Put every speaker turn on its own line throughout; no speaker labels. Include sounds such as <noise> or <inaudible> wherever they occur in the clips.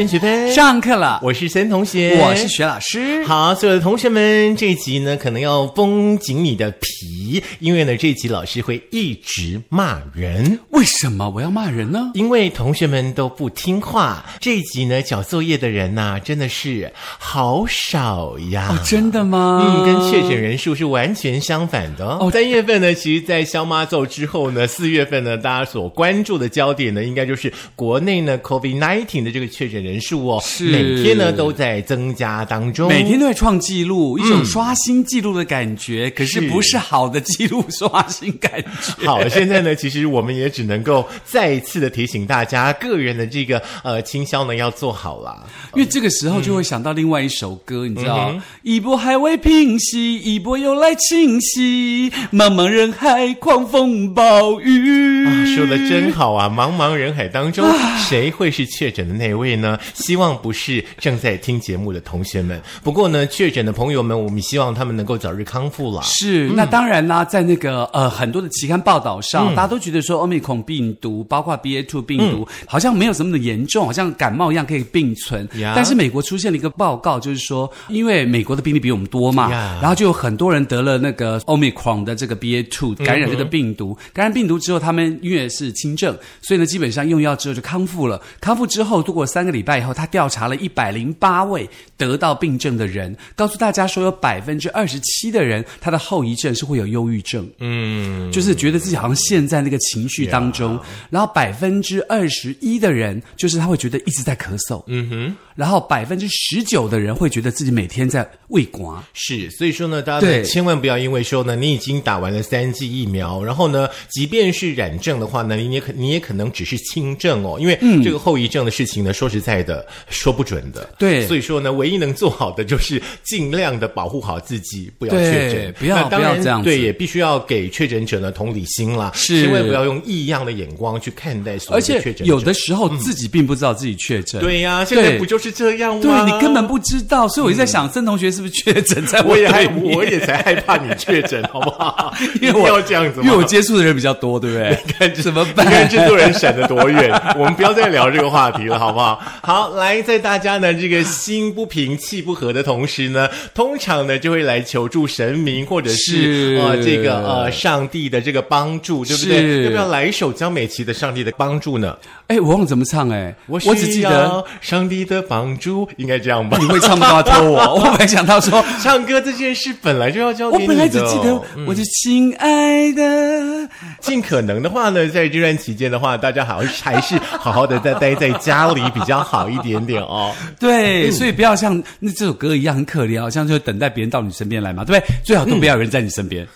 森学分
上课了，
我是森同学，
我是学老师。
好，所有的同学们，这一集呢可能要绷紧你的皮，因为呢这一集老师会一直骂人。
为什么我要骂人呢？
因为同学们都不听话。这一集呢交作业的人呐、真的是好少呀。
哦，真的吗？
嗯，跟确诊人数是完全相反的哦。三月份呢，其实，在消妈咒之后呢，四月份呢，大家所关注的焦点呢，应该就是国内呢 COVID nineteen 的这个确诊人数哦，
是
每天呢都在增加当中，
每天都在创纪录，一种刷新纪录的感觉，可是
是
不是好的记录刷新感觉。
好，现在呢，其实我们也只能够再一次的提醒大家，个人的这个呃倾销呢要做好啦。
因为这个时候就会想到另外一首歌，你知道，
嗯
一波还未平息，一波又来侵袭，茫茫人海，狂风暴雨。
啊，说的真好啊！茫茫人海当中，谁会是确诊的那位呢？希望不是正在听节目的同学们。不过呢，确诊的朋友们，我们希望他们能够早日康复啦。
是，那当然啦，在那个呃很多的期刊报道上，大家都觉得说欧米孔病毒，包括 BA two 病毒，好像没有什么的严重，好像感冒一样可以并存。但是美国出现了一个报告，就是说，因为美国的病例比我们多嘛，然后就有很多人得了那个 Omicron 的这个 BA two 感染这个病毒，感染病毒之后，他们因为是轻症，所以呢，基本上用药之后就康复了。康复之后，度过三个礼拜以后，他调查了一百零八位得到病症的人，告诉大家说，有百分之二十七的人他的后遗症是会有忧郁症，
嗯，
就是觉得自己好像陷在那个情绪当中。然后百分之二十一的人，就是他会觉得一直在咳嗽，
嗯哼，
然后百分之十九的人会觉得自己每天在胃刮。
是，所以说呢，大家
对。
千万不要因为说呢，你已经打完了三剂疫苗，然后呢，即便是染症的话呢，你也可你也可能只是轻症哦，因为这个后遗症的事情呢，说实在的，说不准的。
对
所以说呢，唯一能做好的就是尽量的保护好自己，不要确诊，
不要
当
要这样子
对，也必须要给确诊者呢同理心啦，
是
千万不要用异样的眼光去看待所有的确诊
有的时候自己并不知道自己确诊。
对呀、现在不就是这样吗？
对你根本不知道，所以我就在想，曾同学是不是确诊在 <laughs>
我也害，我也才害怕你确诊，好不好？<laughs>
因为我
要这样子，
因为我接触的人比较多，对不对？<laughs>
看
怎么
你看
办？
制作人闪得多远？我们不要再聊这个话题了，好不好？好，来，在大家呢这个心不平气不和的同时呢，通常呢就会来求助神明或者是
啊
呃这个呃上帝的这个帮助，对不对？要不要来一首江美琪的《上帝的帮助》呢？
哎，我忘了怎么唱哎，
我
我只记得
上帝的帮助，应该这样吧
你？会唱不到拖我，我本来想到说。<laughs>
唱歌这件事本来就要交给你的哦，
我本来只记得我的亲爱的，
尽可能的话呢，在这段期间的话，大家好还是好好的在待在家里比较好好一点点哦。<laughs>
对，所以不要像那这首歌一样很可怜，好像就等待别人到你身边来嘛，对不对？最好都不要有人在你身边，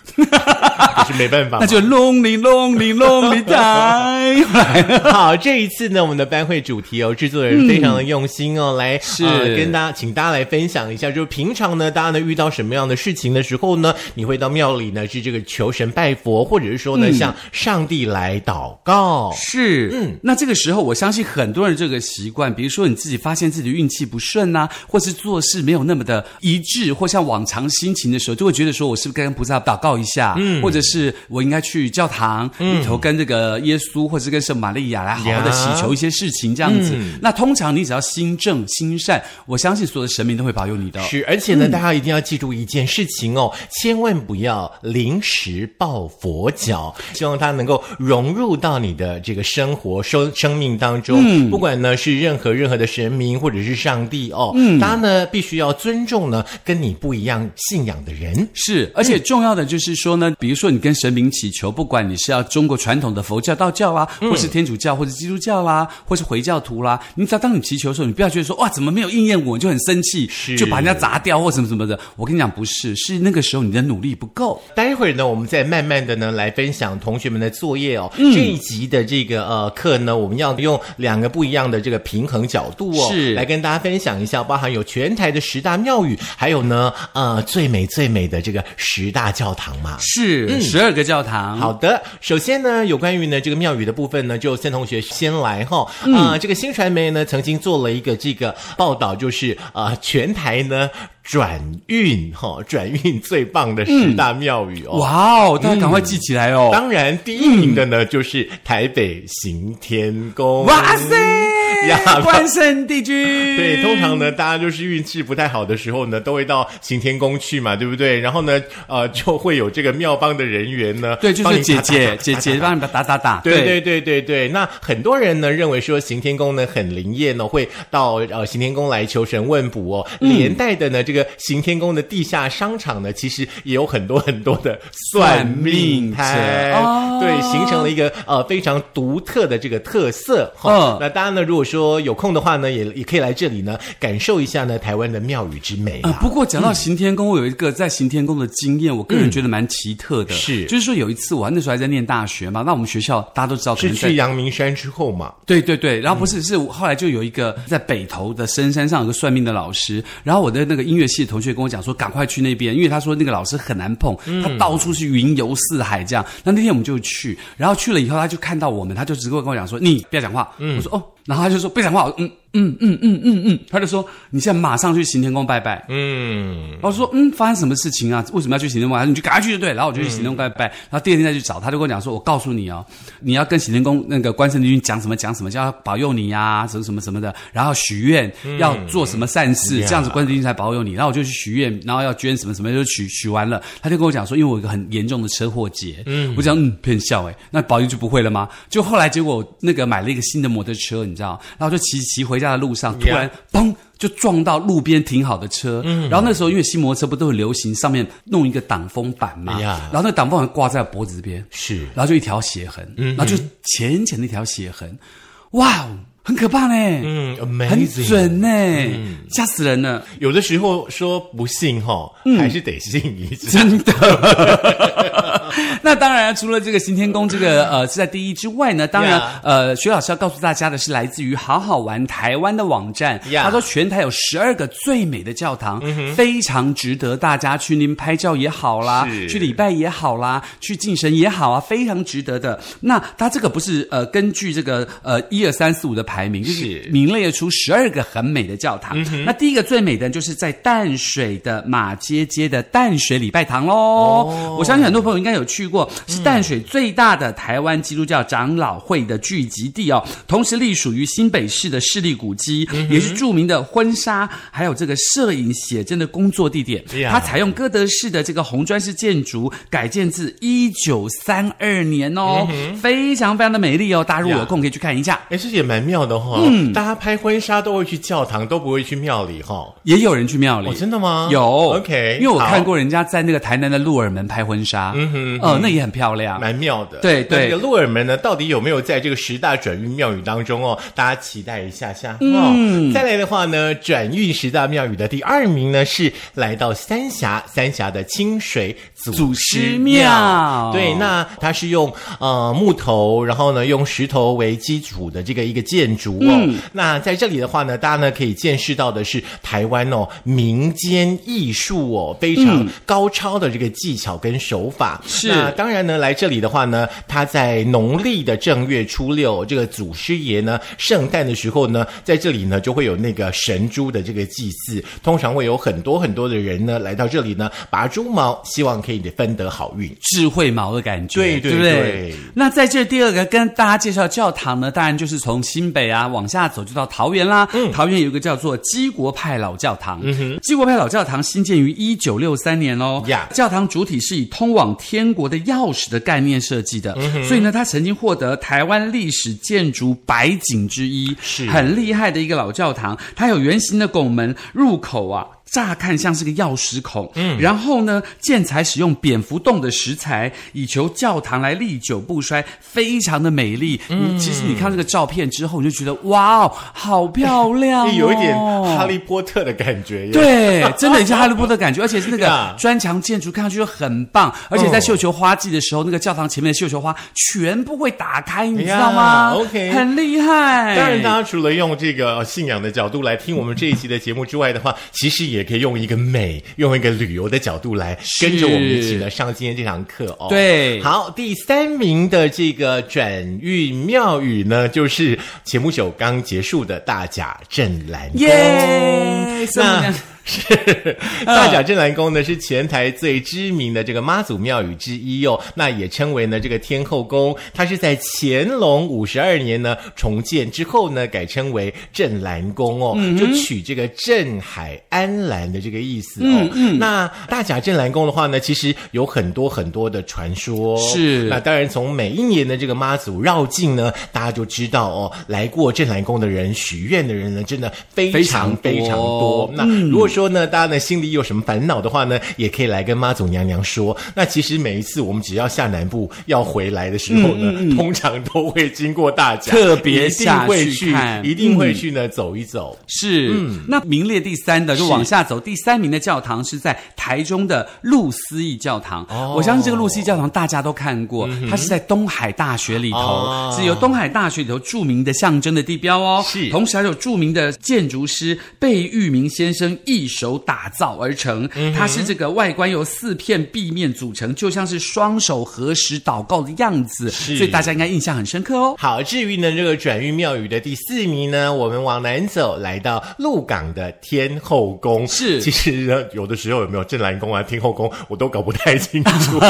<laughs>
可是没办法，
那就 lonely lonely lonely die。<laughs>
好。这一次呢，我们的班会主题哦，制作人非常的用心哦，来
是
呃跟大家，请大家来分享一下，就是平常呢，大家呢遇到什么样的事情的时候呢，你会到庙里呢是这个求神拜佛，或者是说呢、向上帝来祷告。
是，嗯，那这个时候，我相信很多人这个习惯，比如说你自己发现自己的运气不顺呐、或是做事没有那么的一致，或像往常心情的时候，就会觉得说我是不是该跟菩萨祷告一下，嗯，或者是我应该去教堂里头跟这个耶稣，或者跟圣玛利亚来好好的祈求一些事情，这样子。那通常你只要心正心善，我相信所有的神明都会保佑你的哦。
是，而且呢，大家一定要记住一件事情哦，千万不要临时抱佛脚，希望他能够融入到你的这个生活、生生命当中。不管呢是任何任何的神明或者是上帝哦，大家呢必须要尊重呢跟你不一样信仰的人。
是，而且重要的就是说呢，比如说你跟神明祈求，不管你是要中国传统的佛教、道教啦，或是天主教，或者基督教啦，或是回教徒啦，你只要当你祈求的时候，你不要觉得说哇，怎么没有应验我，你就很生气，
是
就把人家砸掉或什么什么的。我跟你讲，不是，是那个时候你的努力不够。
待会儿呢，我们再慢慢的呢来分享同学们的作业哦。这一集的这个呃课呢，我们要用两个不一样的这个平衡角度哦，
是
来跟大家分享一下，包含有全台的十大庙宇，还有呢呃最美最美的这个十大教堂嘛。
是十二个教堂，
好的，首先呢，有关于呢这个庙宇的部分呢，就森同学先来哈。啊、这个新传媒呢曾经做了一个这个报道，就是啊、全台呢转运哈、转运最棒的十大庙宇哦。
哇哦，大家赶快记起来哦。
当然，第一名的呢、就是台北行天宫。
哇塞！
呀 <laughs>
关圣帝君。<laughs>
对，通常呢，大家就是运气不太好的时候呢，都会到行天宫去嘛，对不对？然后呢，呃，就会有这个庙方的人员呢，
对，就
帮
姐姐姐姐帮你打打打。
对对对对对，那很多人呢认为说行天宫呢很灵验呢，会到呃行天宫来求神问卜哦，连带的呢这个行天宫的地下商场呢，其实也有很多很多的算命摊，
命哦
对，形成了一个呃非常独特的这个特色哈。
嗯
那当然呢，如果说有空的话呢，也也可以来这里呢感受一下呢台湾的庙宇之美
啊、
啊。
不过讲到行天宫，我有一个在行天宫的经验，我个人觉得蛮奇特的。
是
就是说有一次我那时候还在念大学嘛，那我们学校大家都知道，可
是去阳明山之后嘛？
对对对，然后不是、是后来就有一个在北投的深山上有个算命的老师，然后我的那个音乐系的同学跟我讲说，赶快去那边，因为他说那个老师很难碰，他到处是云游四海这样。那那天我们就去，然后去了以后，他就看到我们，他就直接跟我讲说，你不要讲话。我说哦，然后他就说不讲话，嗯。嗯嗯嗯嗯嗯，他就说你现在马上去行天宫拜拜。
嗯，
然后我说，嗯，发生什么事情啊？为什么要去行天宫？他说你就赶快去就对。然后我就去行天宫拜拜。然后第二天再去找他，就跟我讲说，我告诉你哦，你要跟行天宫那个关圣帝君讲什么讲什么，叫他保佑你呀、什么什么什么的。然后许愿要做什么善事，
呀
这样子关圣帝君才保佑你。然后我就去许愿，然后要捐什么什么，就许许完了，他就跟我讲说，因为我有一个很严重的车祸劫，嗯，我讲嗯骗笑哎，那保佑就不会了吗？就后来结果那个买了一个新的摩托车，你知道，然后就骑骑回家的路上，突然嘣。就撞到路边停好的车，
嗯。
然后那时候因为新摩托车不都很流行，上面弄一个挡风板嘛，
哎
然后那挡风板挂在脖子这边，
是。
然后就一条血痕，
嗯
然后就浅浅的一条血痕，哇哦，很可怕呢，
嗯
很准呢，吓死人了。
有的时候说不信哈，还是得信一次。
真的。<laughs> <laughs> 那当然，除了这个行天宫这个呃是在第一之外呢，当然呃，徐老师要告诉大家的是来自于好好玩台湾的网站。他说全台有十二个最美的教堂，非常值得大家去那边拍照也好啦，去礼拜也好啦，去敬神也好啊，非常值得的。那他这个不是呃根据这个呃一二三四五的排名，就是
是
名列出十二个很美的教堂。那第一个最美的就是在淡水的马街街的淡水礼拜堂喽。我相信很多朋友应该有去过，是淡水最大的台湾基督教长老会的聚集地哦，同时隶属于新北市的市立古迹，也是著名的婚纱还有这个摄影写真的工作地点。它采用哥德式的这个红砖式建筑，改建自一九三二年哦，非常非常的美丽哦。大家如果有空可以去看一下。
哎，这也蛮妙的哈、
嗯。
大家拍婚纱都会去教堂，都不会去庙里哈、
也有人去庙里，
哦，真的吗？
有。
OK，
因为我看过人家在那个台南的鹿耳门拍婚纱，嗯哼，呃，那也很漂亮。
蛮妙的。
对对
个鹿耳门呢，到底有没有在这个十大转运庙宇当中哦？大家期待一下下。嗯，再来的话呢，转运十大庙宇的第二名呢是来到三峡，三峡的清水祖
祖
师
师庙。
对，那它是用呃木头，然后呢用石头为基础的这个一个建筑哦。
嗯。
那在这里的话呢，大家呢可以见识到的是台湾哦民间艺术哦非常高超的这个技巧跟手法。
嗯是。
那当然呢，来这里的话呢，它在农历的正月初六，这个祖师爷呢圣诞的时候呢，在这里呢就会有那个神猪的这个祭祀，通常会有很多很多的人呢来到这里呢拔猪毛，希望可以分得好运。
智慧毛的感觉，
对对
不对
对
那在这第二个跟大家介绍教堂呢，当然就是从新北啊往下走就到桃园啦。
嗯
桃园有一个叫做基国派老教堂，嗯、基国派老教堂新建于一九六三年哦。
呀
教堂主体是以通往天国的钥匙的概念设计的，
嗯
所以呢，它曾经获得台湾历史建筑百景之一，
是
很厉害的一个老教堂。它有圆形的拱门，入口啊。乍看像是个钥匙孔，嗯，然后呢，建材使用蝙蝠洞的石材，以求教堂来历久不衰，非常的美丽。嗯，其实你看这个照片之后，你就觉得哇哦，好漂亮、哦，
有一点哈利波特的感觉耶。
对，真的很像哈利波特的感觉，而且是那
呀
个 <laughs> 砖墙建筑，看上去就很棒。而且在绣球花季的时候，那个教堂前面的绣球花全部会打开，你知道吗
？OK
很厉害。
当然，大家除了用这个呃信仰的角度来听我们这一期的节目之外的话，其实也可以用一个美，用一个旅游的角度来跟着我们一起呢上今天这堂课哦。
对
好，第三名的这个转运妙语呢，就是前不久刚结束的大甲镇澜宫。那
娘 <laughs>
大甲镇澜宫呢是全台最知名的这个妈祖庙宇之一哦，那也称为呢这个天后宫。它是在乾隆五十二年呢重建之后呢，改称为镇澜宫哦，就取这个镇海安澜的这个意思哦。那大甲镇澜宫的话呢，其实有很多很多的传说。
是
那当然从每一年的这个妈祖绕境呢，大家就知道哦，来过镇澜宫的人、许愿的人呢，真的非
非
常
常
非常多
多。
那如果说呢，大家呢心里有什么烦恼的话呢，也可以来跟妈祖娘娘说。那其实每一次我们只要下南部要回来的时候呢，通常都会经过大甲，
特别
一定
下
会去，一定会去呢走一走。
是，
嗯
那名列第三的就往下走，第三名的教堂是在台中的路思义教堂。
哦
我相信这个路思义教堂大家都看过，它是在东海大学里头，
哦
是由东海大学里头著名的象征的地标哦。
是
同时还有著名的建筑师贝聿铭先生一手打造而成。它是这个外观由四片壁面组成，就像是双手合十祷告的样子，
是
所以大家应该印象很深刻哦。
好，至于呢这个转运庙宇的第四名呢，我们往南走，来到鹿港的天后宫。
是
其实呢，有的时候有没有镇澜宫啊、天后宫，我都搞不太清楚。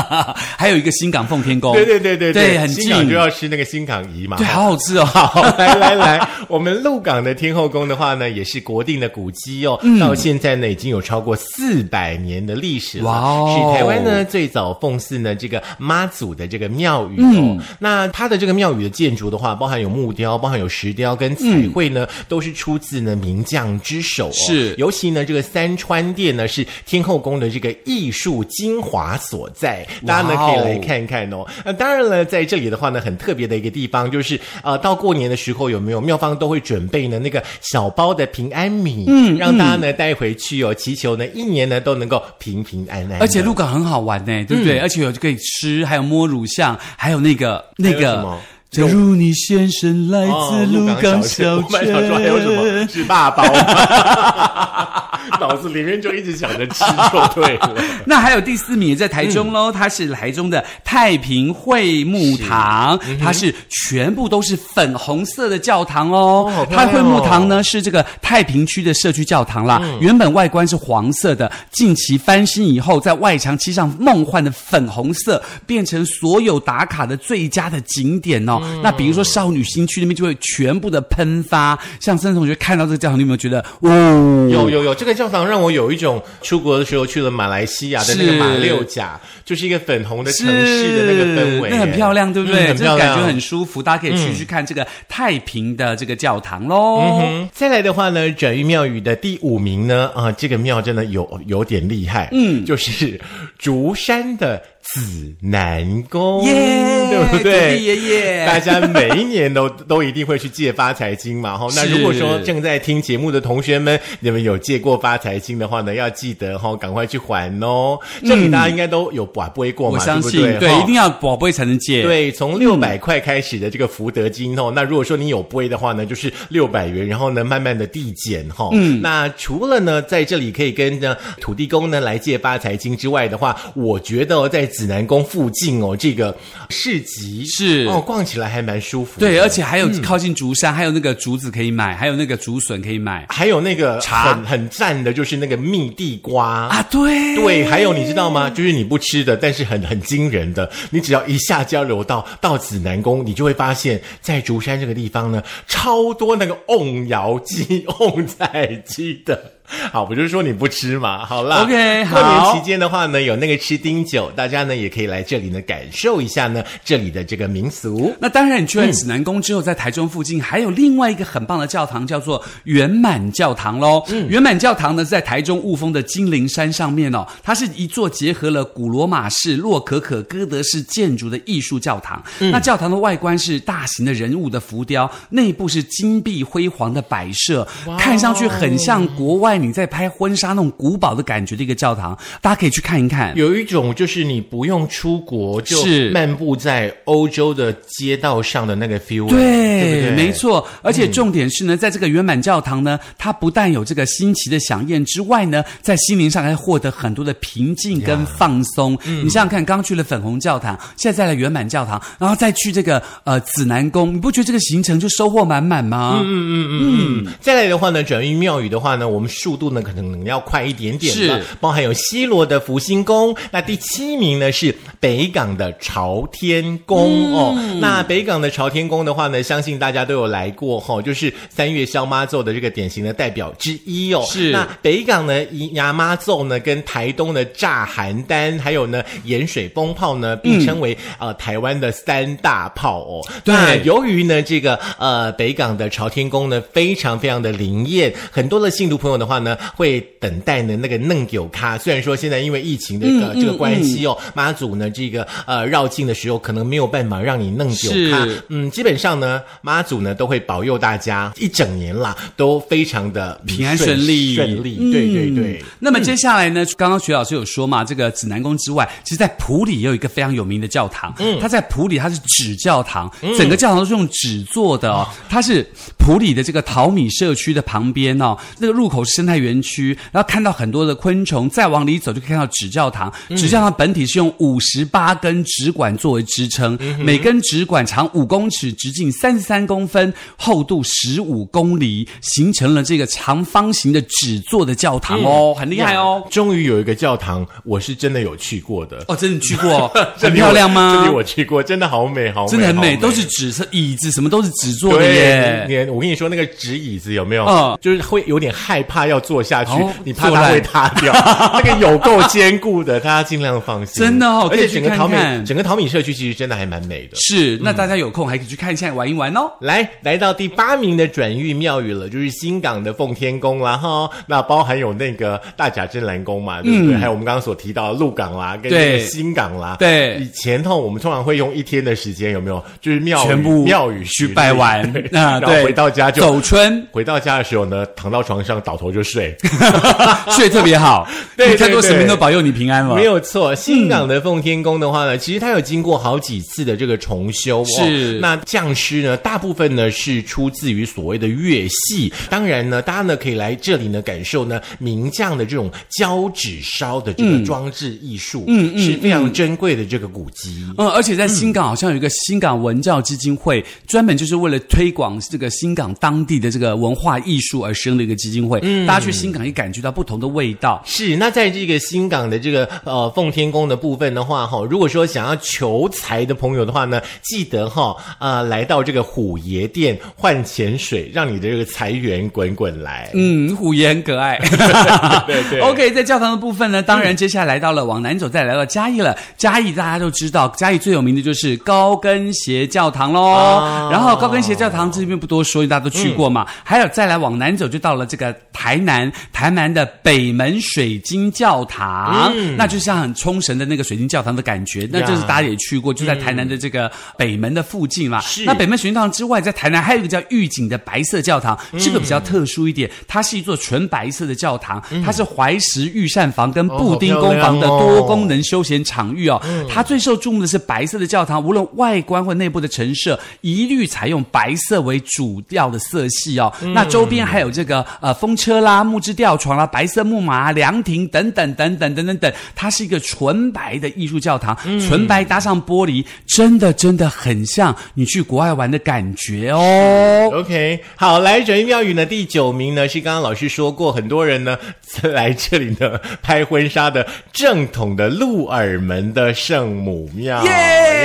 <laughs>
还有一个新港奉天宫，
对对对对
对很近
新港就要吃那个新港仪嘛。
对，好好吃哦。<laughs>
好，来来来，我们鹿港的天后宫的话呢，也是国定的古迹哦，
嗯
到现在呢已经有超过四百年的历史了，
哇哦
是台湾呢最早奉祀呢这个妈祖的这个庙宇哦。
嗯
那它的这个庙宇的建筑的话，包含有木雕，包含有石雕跟彩绘呢，都是出自呢名匠之手哦。
是
尤其呢这个三川殿呢是天后宫的这个艺术精华所在，大家呢
哦
可以来看看哦。那当然了，在这里的话呢，很特别的一个地方就是呃，到过年的时候有没有庙方都会准备呢那个小包的平安米，嗯，让大家呢带回去哦，祈求呢一年呢都能够平平安安。
而且鹿港很好玩呢，对不对？而且有可以吃，还有摸乳像，还有那个那个。假如你先生来
哦
自鹿港
小
镇
我本来想说还有什么是霸包吗？<laughs> <laughs> 脑子里面就一直想着吃就对了。<laughs>
那还有第四名也在台中喽，它是台中的太平会木堂，它是全部都是粉红色的教堂哦。
好漂亮哦
太会幕堂呢是这个太平区的社区教堂啦，原本外观是黄色的，近期翻新以后，在外墙漆上梦幻的粉红色，变成所有打卡的最佳的景点哦。那比如说少女新区那边就会全部的喷发，像森同学看到这个教堂，你有没有觉得哦？
有有有，这个教堂让我有一种出国的时候去了马来西亚的那个马六甲，就是一个粉红的城市的那个氛围，
那很漂亮，对不对？
嗯很漂亮，
这个感觉很舒服，大家可以去去看这个太平的这个教堂喽。
嗯，再来的话呢，转运庙宇的第五名呢，啊，这个庙真的有有点厉害，嗯，就是竹山的紫南宫，
耶
对不对？
爷爷
大家每一年都 <laughs> 都一定会去借发财金嘛，哈。那如果说正在听节目的同学们，你们有借过发财金的话呢，要记得哈，赶快去还哦。这里大家应该都有把杯过嘛，
我相信，
对不对？哈
一定要宝贝才能借。
对，从六百块开始的这个福德金哦，那如果说你有杯的话呢，就是六百元，然后呢慢慢的递减哈、嗯，那除了呢在这里可以跟呢土地公呢来借发财金之外的话，我觉得、哦、在指南宫附近哦，这个市集
是
哦，逛起来还蛮舒服的。
对，而且还有靠近竹山，还有那个竹子可以买，还有那个竹笋可以买
还有那个
茶
很很赞的，就是那个蜜地瓜
啊。对
对，还有你知道吗？就是你不吃的，但是很很惊人的，你只要一下交流到到紫南宫，你就会发现，在竹山这个地方呢，超多那个瓮窑鸡、<laughs> 瓮菜鸡的。<laughs> 好，不就是说你不吃嘛，好啦
OK，
过年期间的话呢，有那个吃丁酒，大家呢也可以来这里呢感受一下呢这里的这个民俗。
那当然，你去完指南宫之后，在台中附近还有另外一个很棒的教堂，叫做圆满教堂喽。嗯圆满教堂呢在台中雾峰的金陵山上面哦，它是一座结合了古罗马式、洛可可、哥德式建筑的艺术教堂。那教堂的外观是大型的人物的浮雕，内部是金碧辉煌的摆设，看上去很像国外你在拍婚纱那种古堡的感觉的一个教堂，大家可以去看一看。
有一种就是你不用出国就是漫步在欧洲的街道上的那个 feel，
对，
对不对？
没错。而且重点是呢，在这个圆满教堂呢，它不但有这个新奇的响宴之外呢，在心灵上还获得很多的平静跟放松。你想想看，刚去了粉红教堂，现在再来圆满教堂，然后再去这个呃紫南宫，你不觉得这个行程就收获满满吗？嗯
嗯，再来的话呢，转运庙宇的话呢，我们数速度呢可能要快一点点了
是，
包含有西罗的福星宫，那第七名呢是北港的朝天宫、哦。那北港的朝天宫的话呢，相信大家都有来过哈、哦，就是三月消妈奏的这个典型的代表之一哦。
是
那北港呢，牙妈奏呢，跟台东的炸邯郸，还有呢盐水风炮呢，并称为、呃台湾的三大炮哦。
对
那由于呢这个呃北港的朝天宫呢，非常非常的灵验，很多的信徒朋友的话呢，会等待呢那个嫩酒咖。虽然说现在因为疫情的、呃这个关系哦，妈祖呢这个呃绕境的时候，可能没有办法让你嫩酒咖。嗯，基本上呢，妈祖呢都会保佑大家一整年啦，都非常的
平安顺利
顺利。对对对。
那么接下来呢？刚刚徐老师有说嘛，这个指南宫之外，其实，在普里也有一个非常有名的教堂。嗯，它在普里，它是纸教堂，整个教堂都是用纸做的哦。它是普里的这个淘米社区的旁边哦，那个入口是生态园区，然后看到很多的昆虫，再往里走就可以看到纸教堂。纸教堂本体是用五十八根纸管作为支撑，每根纸管长五公尺，直径三十三公分，厚度十五公里，形成了这个长方形的纸做的教堂哦，很厉害哦。
终于有一个教堂，我是真的有去过的。
哦，真的去过，<laughs> 很漂亮吗？
这里我去过，真的好美，好美，
真的很美，都是纸，色椅子，什么都是纸做的
对，
耶。
我跟你说，那个纸椅子有没有？
嗯
就是会有点害怕要做下去，
哦
你怕它会塌掉。<laughs> 那个有够坚固的，大家尽量放心。
真的哦
而且整个淘米整个淘米社区其实真的还蛮美的。
是，那大家有空还可以去看一下，玩一玩哦。
来，来到第八名的转运庙宇了，就是新港的奉天宫啦哈。那包含有那个大甲镇澜宫嘛，对不对？还有我们刚刚所提到的鹿港啦，跟那个新港啦。
对
以前哈，我们通常会用一天的时间，有没有？就是庙宇
全部
庙宇
去拜完
那，
啊，<laughs>
然后
对，
回到家就
走春，
回到家的时候呢，躺到床上倒头就睡，<laughs>
睡特别好。<laughs>
对
你太多神明都保佑你平安了。
没有错。新港的奉天宫的话呢，其实它有经过好几次的这个重修哦。
是
那匠师呢，大部分呢是出自于所谓的乐系。当然呢，大家呢可以来这里呢感受呢名匠的这种胶纸烧的这个装置艺术，嗯嗯，是非常珍贵的这个古迹。
嗯，而且在新港好像有一个新港文教基金会，专门就是为了推广这个新港当地的这个文化艺术而生的一个基金会。嗯，大家去新港也感觉到不同的味道。
是，那在这个新港的这个呃奉天宫的部分的话，哈，如果说想要求财的朋友的话呢，记得哈呃来到这个虎爷殿换钱水，让你的这个财源滚滚来。
嗯，虎爷很可爱。<laughs>
对对
OK，在教堂的部分呢，当然接下来来到了往南走，再来到嘉义了。嘉义大家都知道，嘉义最有名的就是高跟鞋教堂喽。
啊
然后高跟鞋教堂这边不多说，大家都去过嘛。还有再来往南走，就到了这个台南，台南的北门水晶教堂，那就像很冲绳的那个水晶教堂的感觉。那就是大家也去过，就在台南的这个北门的附近嘛。
是
那北门水晶教堂之外，在台南还有一个叫玉井的白色教堂，这个比较特殊一点，它是一座纯白色的教堂，它是怀石御膳房跟布丁工房的多功能休闲场域哦。它最受注目的是白色的教堂，无论外观或内部的陈设，一律采用白色为主要的色系哦。那周边还有这个呃风车啦、木质吊床啦、白色木马、凉亭等等等等等等等，它是一个纯白的艺术教堂，纯白搭上玻璃，真的真的很像你去国外玩的感觉哦。
OK，好，来转运庙宇呢，第九名呢是刚刚老师说过，很多人呢来这里呢拍婚纱的正统的鹿耳门的圣母庙
耶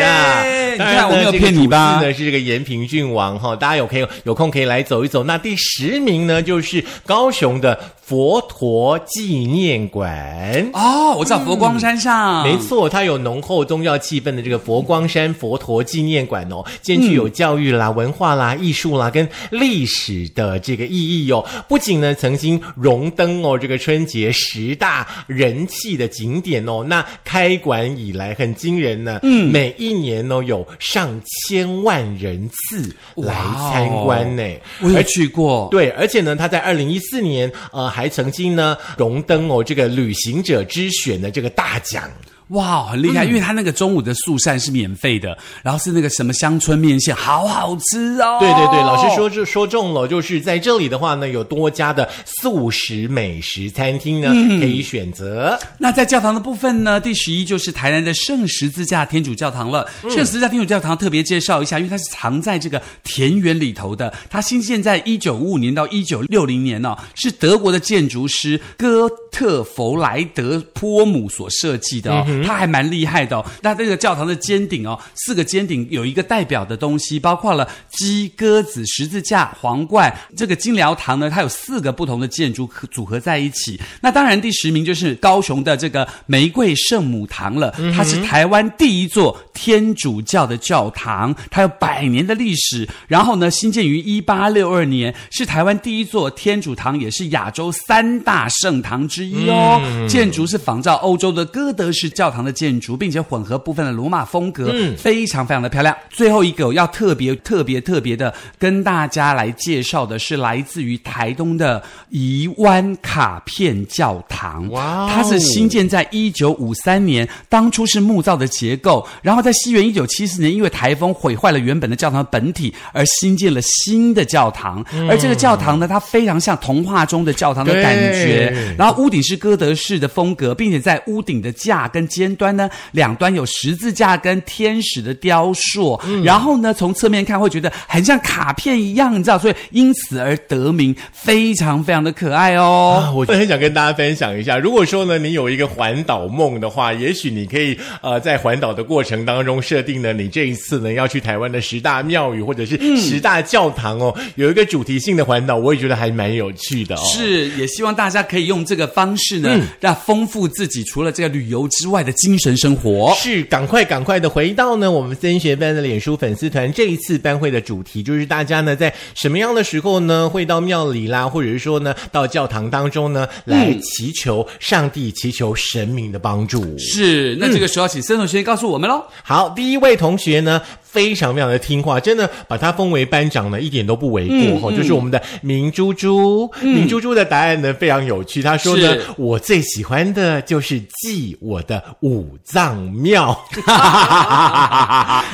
呀。然呢
看我没有骗你吧
是这个延平郡王哈，大家有可以有空可以来走一走。那第十名呢就是高雄的佛陀纪念馆。
哦，我知道佛光山上，
没错，它有浓厚宗教气氛的这个佛光山佛陀纪念馆哦，兼具有教育啦、文化啦、艺术啦跟历史的这个意义哦。不仅呢曾经荣登哦这个春节十大人气的景点哦，那开馆以来很惊人呢，嗯，每一年哦有上千万人次来参观呢。
我有去过。
对，而且呢，他在二零一四年，呃，还曾经呢荣登哦这个旅行者之选的这个大奖。
哇，很厉害，因为他那个中午的素膳是免费的，然后是那个什么乡村面线，好好吃哦。
对对对，老师说这说中了，就是在这里的话呢，有多家的素食美食餐厅呢、可以选择。
那在教堂的部分呢，第十一就是台南的圣十字架天主教堂了。圣十字架天主教堂特别介绍一下，因为它是藏在这个田园里头的。它新建在一九五五年到一九六零年呢、是德国的建筑师哥特弗莱德波姆所设计的哦，它还蛮厉害的哦。那这个教堂的尖顶哦，四个尖顶有一个代表的东西，包括了鸡、鸽子、十字架、皇冠。这个金辽堂呢，它有四个不同的建筑组合在一起。那当然，第十名就是高雄的这个玫瑰圣母堂了，它是台湾第一座天主教的教堂，它有百年的历史。然后呢，新建于一八六二年，是台湾第一座天主堂，也是亚洲三大圣堂之一哦。建筑是仿照欧洲的哥德式教堂的建筑，并且混合部分的罗马风格，非常非常的漂亮。最后一个要特别特别特别的跟大家来介绍的是来自于台东的宜湾卡片教堂。
哇哦
它是新建在一九五三年，当初是木造的结构，然后在西元一九七四年，因为台风毁坏了原本的教堂本体，而新建了新的教堂。而这个教堂呢，它非常像童话中的教堂的感觉，然后屋顶是哥德式的风格，并且在屋顶的架跟尖端呢，两端有十字架跟天使的雕塑。然后呢，从侧面看会觉得很像卡片一样，你知道，所以因此而得名，非常非常的可爱哦。
啊，我很想跟大家分享一下，如果说呢，你有一个环岛梦的话，也许你可以呃，在环岛的过程当中设定呢，你这一次呢要去台湾的十大庙宇或者是十大教堂哦，有一个主题性的环岛，我也觉得还蛮有趣的哦。
是，也希望大家可以用这个方式呢，让丰富自己除了这个旅游之外的精神生活。
是，赶快赶快的回到呢我们森学班的脸书粉丝团，这一次班会的主题就是大家呢在什么样的时候呢会到庙里啦，或者是说呢到教堂当中呢来祈求上帝、祈求神明的帮助。
是，那这个时候请森同学告诉我们喽。
好，第一位同学呢，非常非常的听话，真的把他封为班长呢，一点都不为过哈、就是我们的明珠珠，明珠珠的答案呢非常有趣，他说呢，我最喜欢的就是祭我的五脏庙。<laughs>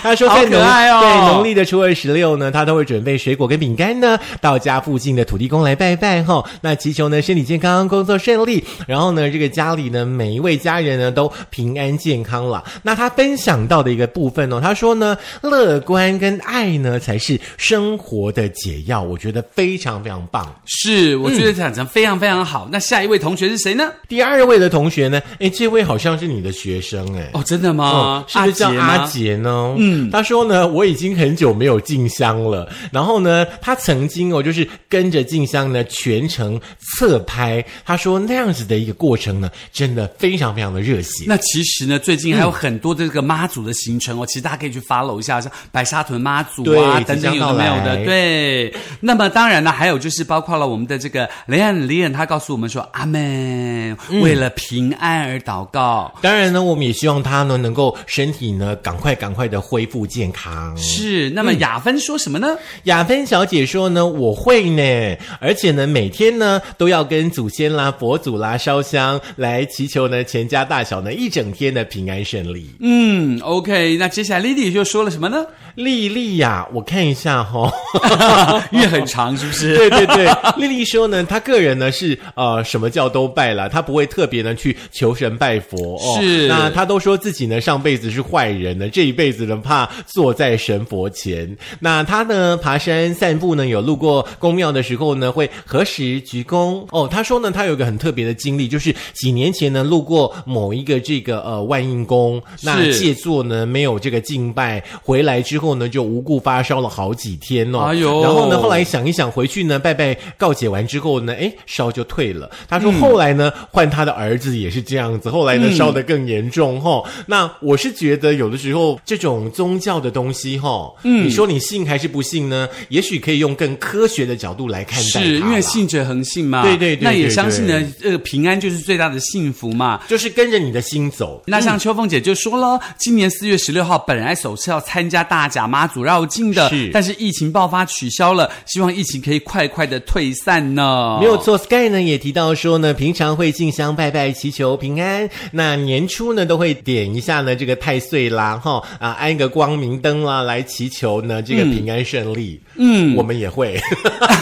他说在
好
农
可爱哦
对农历的初二十六呢，他都会准备水果跟饼干呢，到家附近的土地公来拜拜哈。那祈求呢身体健康，工作顺利，然后呢这个家里呢每一位家人呢都平安健康了。那他分享到的一个部分哦，他说呢乐观跟爱呢才是生活的解药，我觉得非常非常棒。
是，我觉得讲成非常非常好。那下一位同学是谁呢？
第二位的同学呢，哎，这位好像是你的学生哎。
哦，真的吗
哦？是不是叫阿杰呢？嗯，他说呢，我已经很久没有进香了。然后呢，他曾经哦，就是跟着进香呢，全程侧拍。他说那样子的一个过程呢，真的非常非常的热血。
那其实呢，最近还有很多的这个妈祖的行程哦，其实大家可以去 follow 一下，像白沙屯妈祖啊
对
等等有没有的。对，那么当然呢，还有就是包括了我们的这个雷恩雷恩，他告诉我们说，阿门，为了平安而祷告。
当然呢，我们也希望他呢能够身体呢赶快赶快的恢复健康。
是，那么雅芬说什么呢？
雅芬小姐说呢，我会呢，而且呢，每天呢都要跟祖先啦、佛祖啦烧香，来祈求呢全家大小呢一整天的平安顺利。
嗯，OK，那接下来 Lily 就说了什么呢？
丽丽呀，我看一下哈、<laughs>
因为很长，是不是？<laughs>
对对对，丽丽说呢，她个人呢是呃什么教都拜了，她不会特别呢去求神拜佛哦。
是
那她都说自己呢上辈子是坏人呢，这一辈子呢怕坐在神佛前。那她呢爬山散步呢，有路过宫庙的时候呢，会何时鞠躬哦。她说呢，她有一个很特别的经历，就是几年前呢路过某一个这个呃万应宫，那借座呢没有这个敬拜，回来之后呢就无故发烧了好几天哦。
哎呦
然后呢后来。想一想，回去呢拜拜告解完之后呢，哎，烧就退了。他说后来呢，换他的儿子也是这样子，后来呢烧的更严重吼、那我是觉得有的时候这种宗教的东西吼，嗯，你说你信还是不信呢？也许可以用更科学的角度来看待
是因为信者恒信嘛，
对对对
那也相信呢
对，
呃，平安就是最大的幸福嘛。
就是跟着你的心走。
那像秋凤姐就说了，今年四月十六号本来首次要参参加大甲妈祖绕境的，
是
但是疫情爆发取消了，希望疫情可以快快的退散呢。
没有错，Sky 呢也提到说呢，平常会进香拜拜祈求平安，那年初呢都会点一下呢这个太岁啦，哈啊安一个光明灯啦，来祈求呢这个平安顺利。嗯，我们也会。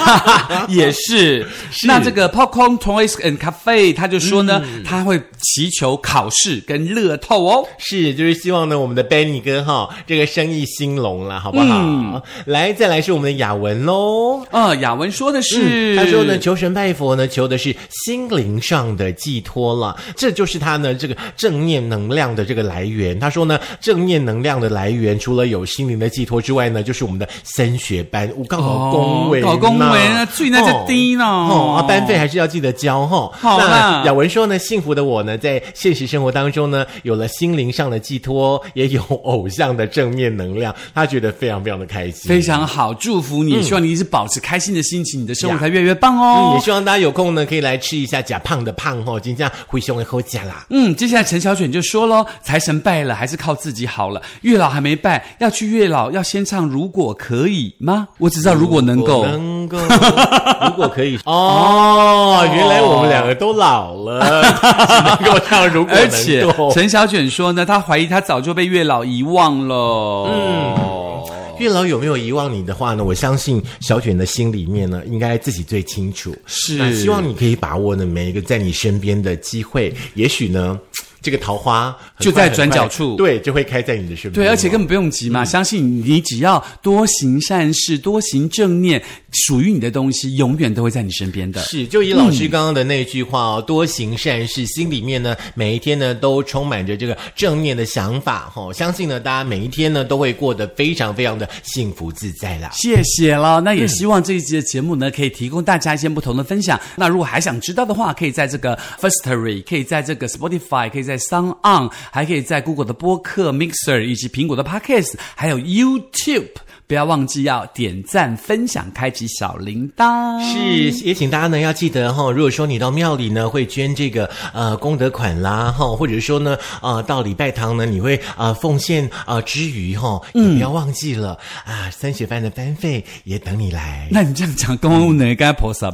<laughs>
也是。
是
那这个 Popcorn Toys and Cafe 他就说呢，他会祈求考试跟乐透哦。
是，就是希望呢，我们的 Benny 哥哈，这个生意兴隆了，好不好？
嗯
来，再来是我们的雅文喽。
啊，雅文说的是，
嗯他说呢，求神拜佛呢，求的是心灵上的寄托了，这就是他呢这个正念能量的这个来源。他说呢，正念能量的来源除了有心灵的寄托之外呢，就是我们的升学班，我刚好恭维、
搞恭维啊，最那就低呢。
哦，啊，班费还是要记得交哈。
好
那雅文说呢，幸福的我呢，在现实生活当中呢，有了心灵上的寄托，也有偶像的正面能量，他觉得非常非常的开心，
非常好，祝福你，希望你一直保持开心的心情，你的生活才越来越棒
嗯，
哦
也。希望大家有空呢，可以来吃一下假胖的胖哦，今天回胸的后假啦。
嗯，接下来陈小卷就说喽，财神拜了，还是靠自己好了。月老还没拜，要去月老，要先唱《如果可以》吗？我只知道如果能够。
能够，<laughs> 如果可以哦，原来我们两个都老了，只能够唱如果能
而且
够。
陈小卷说呢，他怀疑他早就被月老遗忘了。嗯，
月老有没有遗忘你的话呢？我相信小卷的心里面呢，应该自己最清楚。
是
那希望你可以把握呢每一个在你身边的机会，也许呢，这个桃花
就在转角处
对，就会开在你的身边。
对，而且根本不用急嘛，相信你只要多行善事，多行正念，属于你的东西永远都会在你身边的。
是，就以老师刚刚的那句话哦，多行善事，心里面呢，每一天呢都充满着这个正面的想法哈、哦。相信呢，大家每一天呢都会过得非常非常的幸福自在啦。
谢谢了，那也希望这一集的节目呢，可以提供大家一些不同的分享。那如果还想知道的话，可以在这个 Firstory，可以在这个 Spotify，可以在在 Sound On，还可以在 Google 的播客 Mixer，以及苹果的 Podcast，还有 YouTube。不要忘记要点赞、分享、开启小铃铛。
是，也请大家呢要记得哈、如果说你到庙里呢会捐这个呃功德款啦哈、或者说呢呃到礼拜堂呢你会呃奉献呃之余哈、也不要忘记了、啊三学班的班费也等你来。
那你这样讲，公务能该菩萨。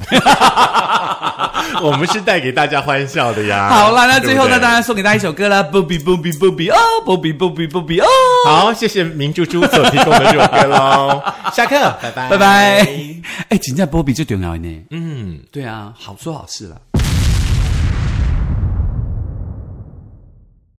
我们是带给大家欢笑的呀。
好啦，那最后呢，当然送给大家一首歌啦，Bobby Bobby Bobby 哦，Bobby Bobby Bobby 哦，
好，谢谢明珠珠所提供的这首歌喽。下课，拜拜，
拜拜。哎，真正 Bobby 最重要呢。嗯，对啊，好说好事了。